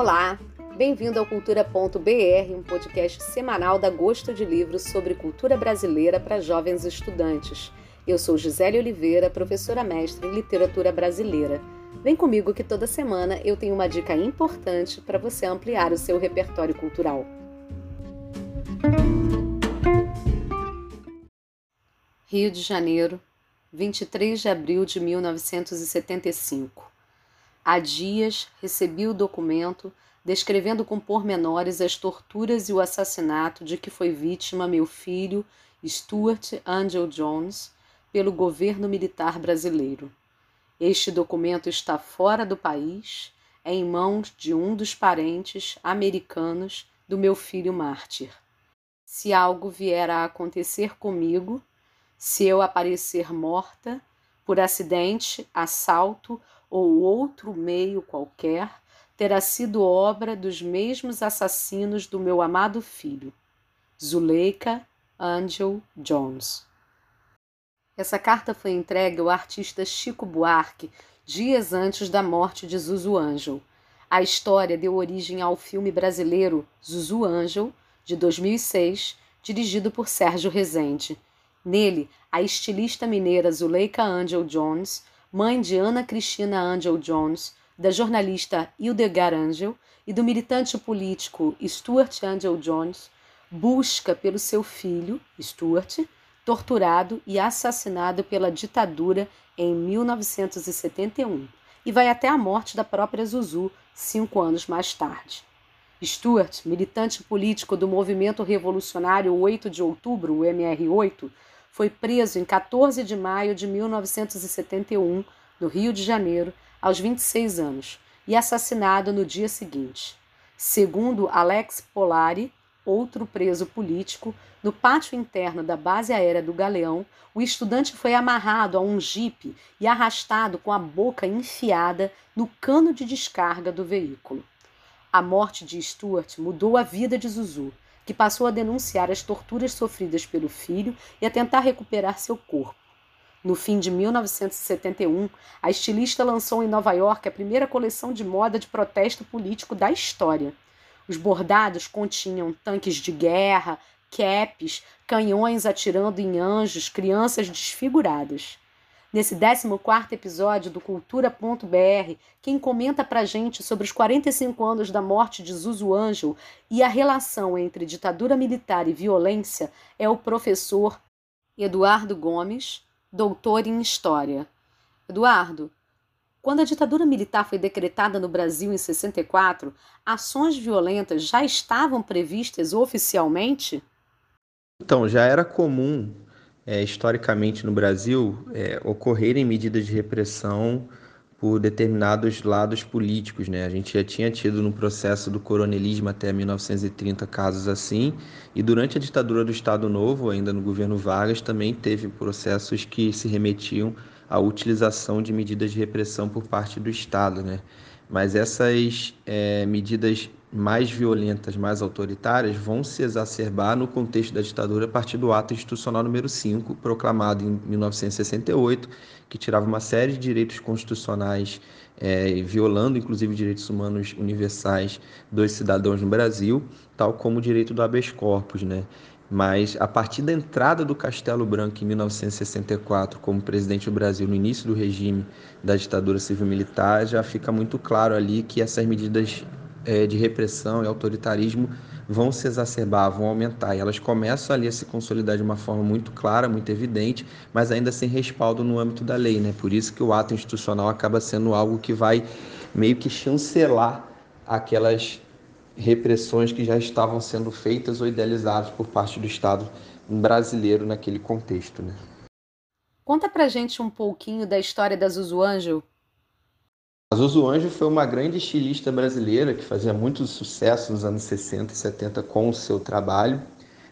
Olá, bem-vindo ao Cultura.br, um podcast semanal da Gosto de Livros sobre cultura brasileira para jovens estudantes. Eu sou Gisele Oliveira, professora mestre em literatura brasileira. Vem comigo que toda semana eu tenho uma dica importante para você ampliar o seu repertório cultural. Rio de Janeiro, 23 de abril de 1975. Há dias recebi o documento descrevendo com pormenores as torturas e o assassinato de que foi vítima meu filho, Stuart Angel Jones, pelo governo militar brasileiro. Este documento está fora do país, é em mãos de um dos parentes americanos do meu filho mártir. Se algo vier a acontecer comigo, se eu aparecer morta, por acidente, assalto ou outro meio qualquer, terá sido obra dos mesmos assassinos do meu amado filho, Zuleika Angel Jones. Essa carta foi entregue ao artista Chico Buarque dias antes da morte de Zuzu Angel. A história deu origem ao filme brasileiro Zuzu Angel, de 2006, dirigido por Sérgio Rezende. Nele, a estilista mineira Zuleika Angel Jones mãe de Ana Cristina Angel Jones, da jornalista Hildegard Angel e do militante político Stuart Angel Jones, busca pelo seu filho, Stuart, torturado e assassinado pela ditadura em 1971 e vai até a morte da própria Zuzu cinco anos mais tarde. Stuart, militante político do movimento revolucionário 8 de outubro, o MR8, foi preso em 14 de maio de 1971, no Rio de Janeiro, aos 26 anos, e assassinado no dia seguinte. Segundo Alex Polari, outro preso político, no pátio interno da base aérea do Galeão, o estudante foi amarrado a um jipe e arrastado com a boca enfiada no cano de descarga do veículo. A morte de Stuart mudou a vida de Zuzu que passou a denunciar as torturas sofridas pelo filho e a tentar recuperar seu corpo. No fim de 1971, a estilista lançou em Nova York a primeira coleção de moda de protesto político da história. Os bordados continham tanques de guerra, capes, canhões atirando em anjos, crianças desfiguradas. Nesse 14 episódio do Cultura.br, quem comenta pra gente sobre os 45 anos da morte de Zuzu Ângelo e a relação entre ditadura militar e violência é o professor Eduardo Gomes, doutor em História. Eduardo, quando a ditadura militar foi decretada no Brasil em 64, ações violentas já estavam previstas oficialmente? Então, já era comum é, historicamente no Brasil é, ocorrerem medidas de repressão por determinados lados políticos. Né? A gente já tinha tido no processo do coronelismo até 1930 casos assim, e durante a ditadura do Estado Novo, ainda no governo Vargas, também teve processos que se remetiam à utilização de medidas de repressão por parte do Estado. Né? Mas essas é, medidas mais violentas, mais autoritárias, vão se exacerbar no contexto da ditadura a partir do Ato Institucional número 5, proclamado em 1968, que tirava uma série de direitos constitucionais, é, violando inclusive direitos humanos universais dos cidadãos no Brasil, tal como o direito do habeas corpus, né? Mas a partir da entrada do Castelo Branco em 1964 como presidente do Brasil no início do regime da ditadura civil-militar, já fica muito claro ali que essas medidas é, de repressão e autoritarismo vão se exacerbar, vão aumentar. E elas começam ali a se consolidar de uma forma muito clara, muito evidente, mas ainda sem respaldo no âmbito da lei. Né? Por isso que o ato institucional acaba sendo algo que vai meio que chancelar aquelas repressões que já estavam sendo feitas ou idealizadas por parte do Estado brasileiro naquele contexto. Né? Conta pra gente um pouquinho da história da Zuzu. A Zuzu Anjo foi uma grande estilista brasileira que fazia muito sucesso nos anos 60 e 70 com o seu trabalho,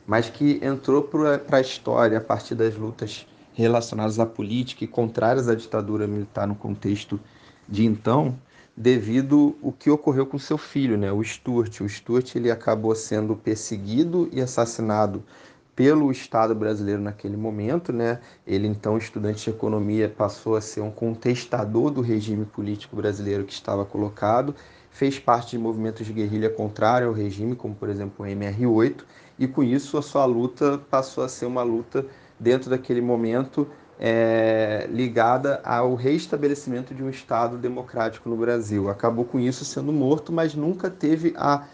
mas que entrou para a história a partir das lutas relacionadas à política e contrárias à ditadura militar no contexto de então, devido o que ocorreu com seu filho, né, o Stuart. O Stuart ele acabou sendo perseguido e assassinado pelo Estado brasileiro naquele momento, né? Ele então estudante de economia passou a ser um contestador do regime político brasileiro que estava colocado, fez parte de movimentos de guerrilha contrário ao regime, como por exemplo o MR8, e com isso a sua luta passou a ser uma luta dentro daquele momento é, ligada ao reestabelecimento de um Estado democrático no Brasil. Acabou com isso sendo morto, mas nunca teve a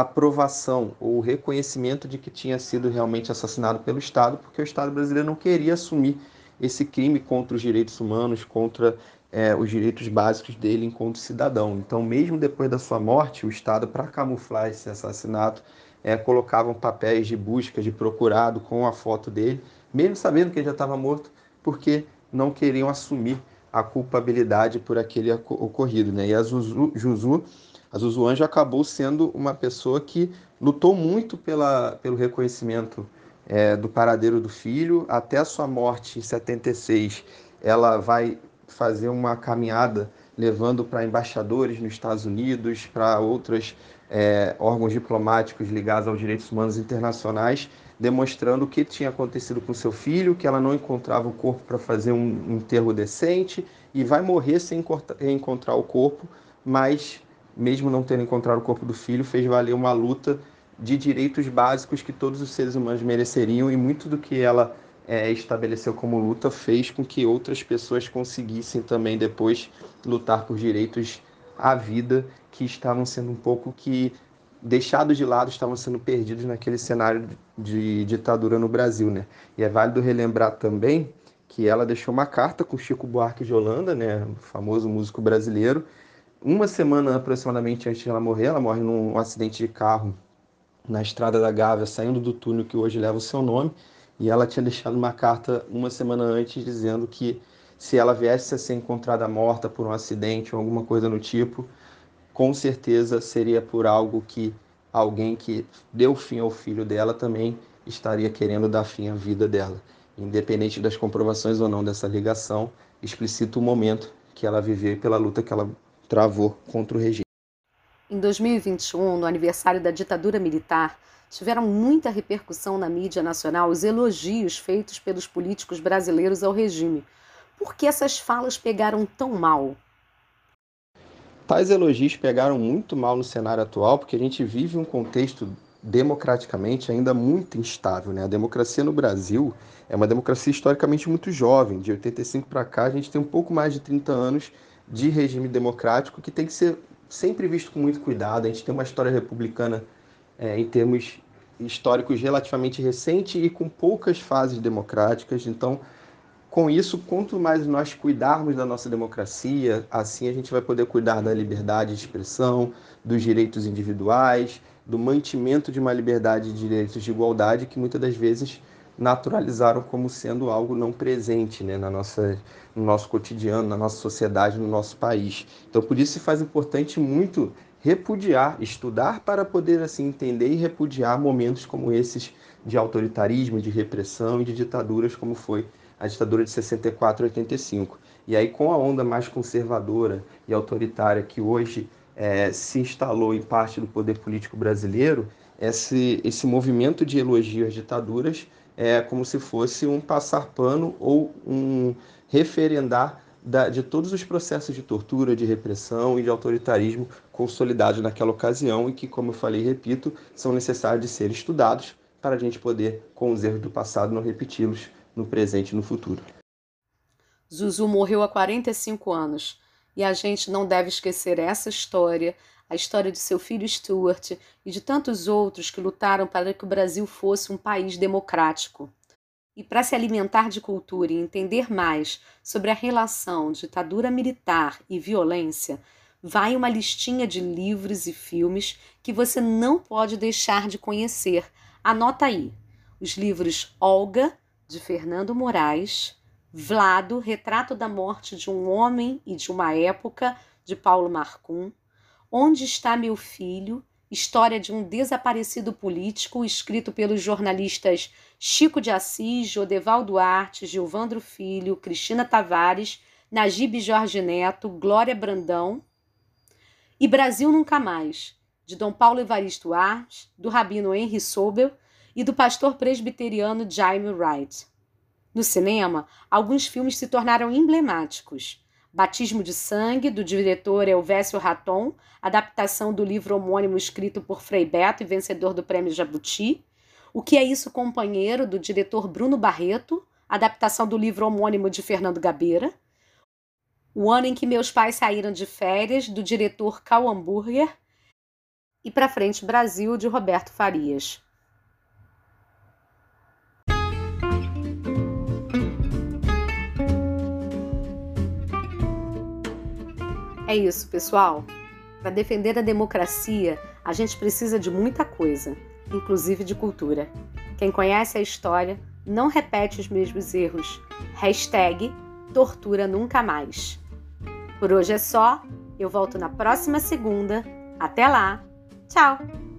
aprovação ou reconhecimento de que tinha sido realmente assassinado pelo Estado, porque o Estado brasileiro não queria assumir esse crime contra os direitos humanos, contra é, os direitos básicos dele enquanto cidadão. Então, mesmo depois da sua morte, o Estado, para camuflar esse assassinato, é, colocavam papéis de busca, de procurado com a foto dele, mesmo sabendo que ele já estava morto, porque não queriam assumir a culpabilidade por aquele ocorrido. Né? E a Zuzu, Juzu, a Zuzu Anjo acabou sendo uma pessoa que lutou muito pela, pelo reconhecimento é, do paradeiro do filho. Até a sua morte em 76, ela vai fazer uma caminhada levando para embaixadores nos Estados Unidos, para outros é, órgãos diplomáticos ligados aos direitos humanos internacionais, demonstrando o que tinha acontecido com seu filho, que ela não encontrava o corpo para fazer um enterro decente e vai morrer sem encontrar o corpo, mas mesmo não tendo encontrado o corpo do filho, fez valer uma luta de direitos básicos que todos os seres humanos mereceriam e muito do que ela é, estabeleceu como luta fez com que outras pessoas conseguissem também depois lutar por direitos à vida que estavam sendo um pouco que deixados de lado, estavam sendo perdidos naquele cenário de ditadura no Brasil, né? E é válido relembrar também que ela deixou uma carta com Chico Buarque de Holanda, né, o famoso músico brasileiro, uma semana aproximadamente antes de ela morrer, ela morre num acidente de carro na estrada da Gávea, saindo do túnel que hoje leva o seu nome, e ela tinha deixado uma carta uma semana antes dizendo que se ela viesse a ser encontrada morta por um acidente ou alguma coisa do tipo, com certeza seria por algo que alguém que deu fim ao filho dela também estaria querendo dar fim à vida dela. Independente das comprovações ou não dessa ligação, explicita o momento que ela viveu e pela luta que ela travou contra o regime. Em 2021, no aniversário da ditadura militar, tiveram muita repercussão na mídia nacional os elogios feitos pelos políticos brasileiros ao regime. Por que essas falas pegaram tão mal? Tais elogios pegaram muito mal no cenário atual, porque a gente vive um contexto democraticamente ainda muito instável. Né? A democracia no Brasil é uma democracia historicamente muito jovem. De 85 para cá, a gente tem um pouco mais de 30 anos de regime democrático que tem que ser sempre visto com muito cuidado. A gente tem uma história republicana é, em termos históricos relativamente recente e com poucas fases democráticas. Então, com isso, quanto mais nós cuidarmos da nossa democracia, assim a gente vai poder cuidar da liberdade de expressão, dos direitos individuais, do mantimento de uma liberdade de direitos de igualdade que muitas das vezes naturalizaram como sendo algo não presente né, na nossa, no nosso cotidiano, na nossa sociedade, no nosso país. Então, por isso se faz importante muito repudiar, estudar para poder assim entender e repudiar momentos como esses de autoritarismo, de repressão e de ditaduras como foi a ditadura de 64 e 85. E aí, com a onda mais conservadora e autoritária que hoje é, se instalou em parte do poder político brasileiro, esse, esse movimento de elogio às ditaduras é como se fosse um passar pano ou um referendar da, de todos os processos de tortura, de repressão e de autoritarismo consolidados naquela ocasião e que, como eu falei e repito, são necessários de ser estudados para a gente poder, com os erros do passado, não repeti-los no presente e no futuro. Zuzu morreu há 45 anos e a gente não deve esquecer essa história, a história de seu filho Stuart e de tantos outros que lutaram para que o Brasil fosse um país democrático. E para se alimentar de cultura e entender mais sobre a relação ditadura militar e violência, vai uma listinha de livros e filmes que você não pode deixar de conhecer. Anota aí: os livros Olga, de Fernando Moraes, Vlado, Retrato da Morte de um Homem e de uma Época, de Paulo Marcum, Onde está meu filho? História de um desaparecido político, escrito pelos jornalistas Chico de Assis, Jodeval Duarte, Gilvandro Filho, Cristina Tavares, Najib Jorge Neto, Glória Brandão. E Brasil Nunca Mais, de Dom Paulo Evaristo Artes, do rabino Henry Sobel e do pastor presbiteriano Jaime Wright. No cinema, alguns filmes se tornaram emblemáticos. Batismo de Sangue, do diretor Elvésio Raton, adaptação do livro homônimo escrito por Frei Beto e vencedor do Prêmio Jabuti. O que é isso, companheiro, do diretor Bruno Barreto, adaptação do livro homônimo de Fernando Gabeira. O ano em que meus pais saíram de férias, do diretor Cal Hamburger. E Pra Frente Brasil, de Roberto Farias. É isso, pessoal. Para defender a democracia, a gente precisa de muita coisa, inclusive de cultura. Quem conhece a história não repete os mesmos erros. Hashtag tortura nunca mais. Por hoje é só. Eu volto na próxima segunda. Até lá. Tchau!